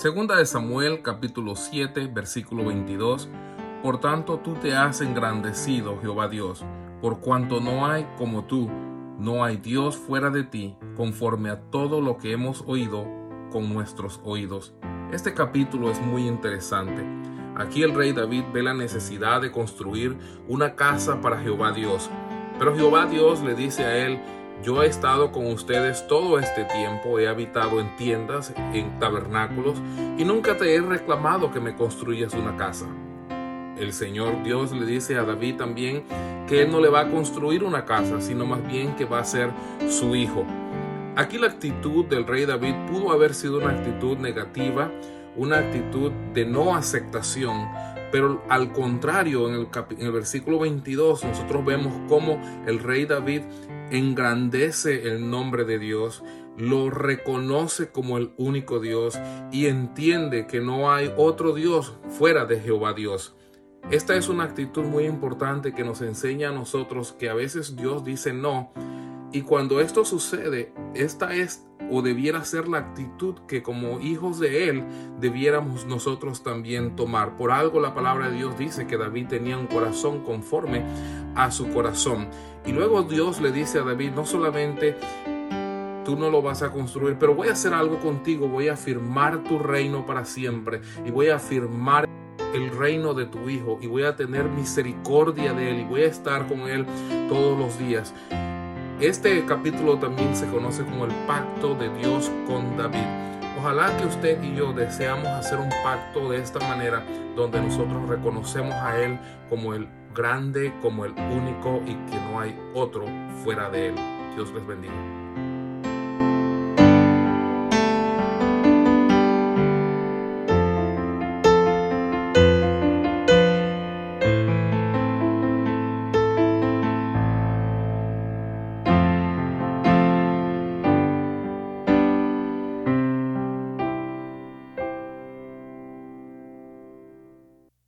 Segunda de Samuel capítulo 7 versículo 22. Por tanto tú te has engrandecido, Jehová Dios, por cuanto no hay como tú, no hay Dios fuera de ti, conforme a todo lo que hemos oído con nuestros oídos. Este capítulo es muy interesante. Aquí el rey David ve la necesidad de construir una casa para Jehová Dios. Pero Jehová Dios le dice a él, yo he estado con ustedes todo este tiempo, he habitado en tiendas, en tabernáculos, y nunca te he reclamado que me construyas una casa. El Señor Dios le dice a David también que Él no le va a construir una casa, sino más bien que va a ser su hijo. Aquí la actitud del rey David pudo haber sido una actitud negativa, una actitud de no aceptación, pero al contrario, en el, en el, versículo 22 nosotros vemos cómo el rey David engrandece el nombre de Dios, lo reconoce como el único Dios y entiende que no hay otro Dios fuera de Jehová Dios. Esta es una actitud muy importante que nos enseña a nosotros que a veces Dios dice no y cuando esto sucede, esta es o debiera ser la actitud que como hijos de Él debiéramos nosotros también tomar. Por algo la palabra de Dios dice que David tenía un corazón conforme a su corazón. Y luego Dios le dice a David, no solamente tú no lo vas a construir, pero voy a hacer algo contigo, voy a afirmar tu reino para siempre y voy a afirmar el reino de tu hijo y voy a tener misericordia de él y voy a estar con él todos los días. Este capítulo también se conoce como el pacto de Dios con David. Ojalá que usted y yo deseamos hacer un pacto de esta manera donde nosotros reconocemos a Él como el grande, como el único y que no hay otro fuera de Él. Dios les bendiga.